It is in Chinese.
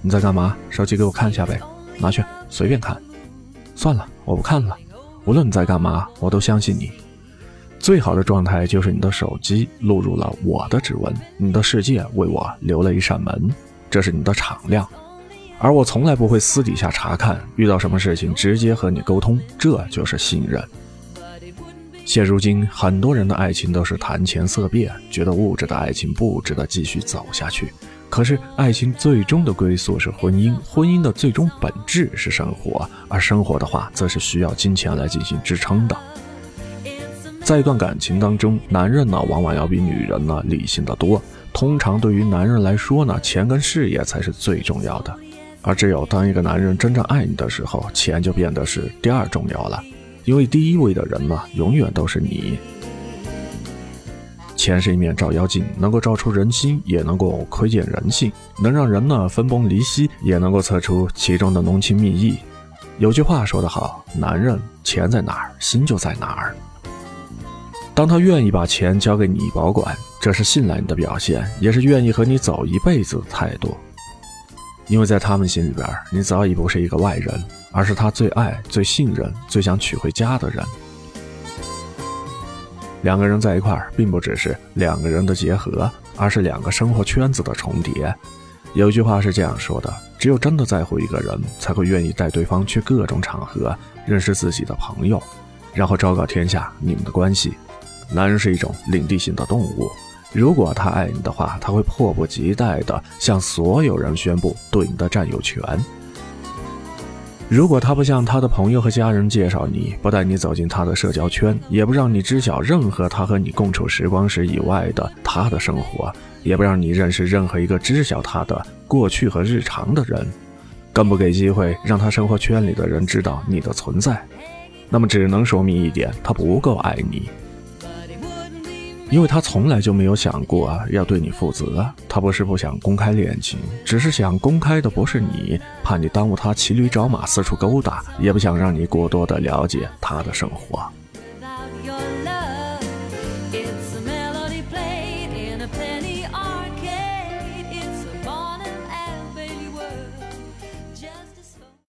你在干嘛？手机给我看一下呗，拿去，随便看。算了，我不看了。无论你在干嘛，我都相信你。最好的状态就是你的手机录入了我的指纹，你的世界为我留了一扇门，这是你的敞亮。而我从来不会私底下查看，遇到什么事情直接和你沟通，这就是信任。现如今，很多人的爱情都是谈钱色变，觉得物质的爱情不值得继续走下去。可是，爱情最终的归宿是婚姻，婚姻的最终本质是生活，而生活的话，则是需要金钱来进行支撑的。在一段感情当中，男人呢往往要比女人呢理性的多。通常对于男人来说呢，钱跟事业才是最重要的。而只有当一个男人真正爱你的时候，钱就变得是第二重要了。因为第一位的人呢，永远都是你。钱是一面照妖镜，能够照出人心，也能够窥见人性，能让人呢分崩离析，也能够测出其中的浓情蜜意。有句话说得好，男人钱在哪儿，心就在哪儿。当他愿意把钱交给你保管，这是信赖你的表现，也是愿意和你走一辈子的态度。因为在他们心里边，你早已不是一个外人，而是他最爱、最信任、最想娶回家的人。两个人在一块儿，并不只是两个人的结合，而是两个生活圈子的重叠。有句话是这样说的：只有真的在乎一个人，才会愿意带对方去各种场合认识自己的朋友，然后昭告天下你们的关系。男人是一种领地性的动物，如果他爱你的话，他会迫不及待地向所有人宣布对你的占有权。如果他不向他的朋友和家人介绍你，不带你走进他的社交圈，也不让你知晓任何他和你共处时光时以外的他的生活，也不让你认识任何一个知晓他的过去和日常的人，更不给机会让他生活圈里的人知道你的存在，那么只能说明一点，他不够爱你。因为他从来就没有想过要对你负责，他不是不想公开恋情，只是想公开的不是你，怕你耽误他骑驴找马四处勾搭，也不想让你过多的了解他的生活。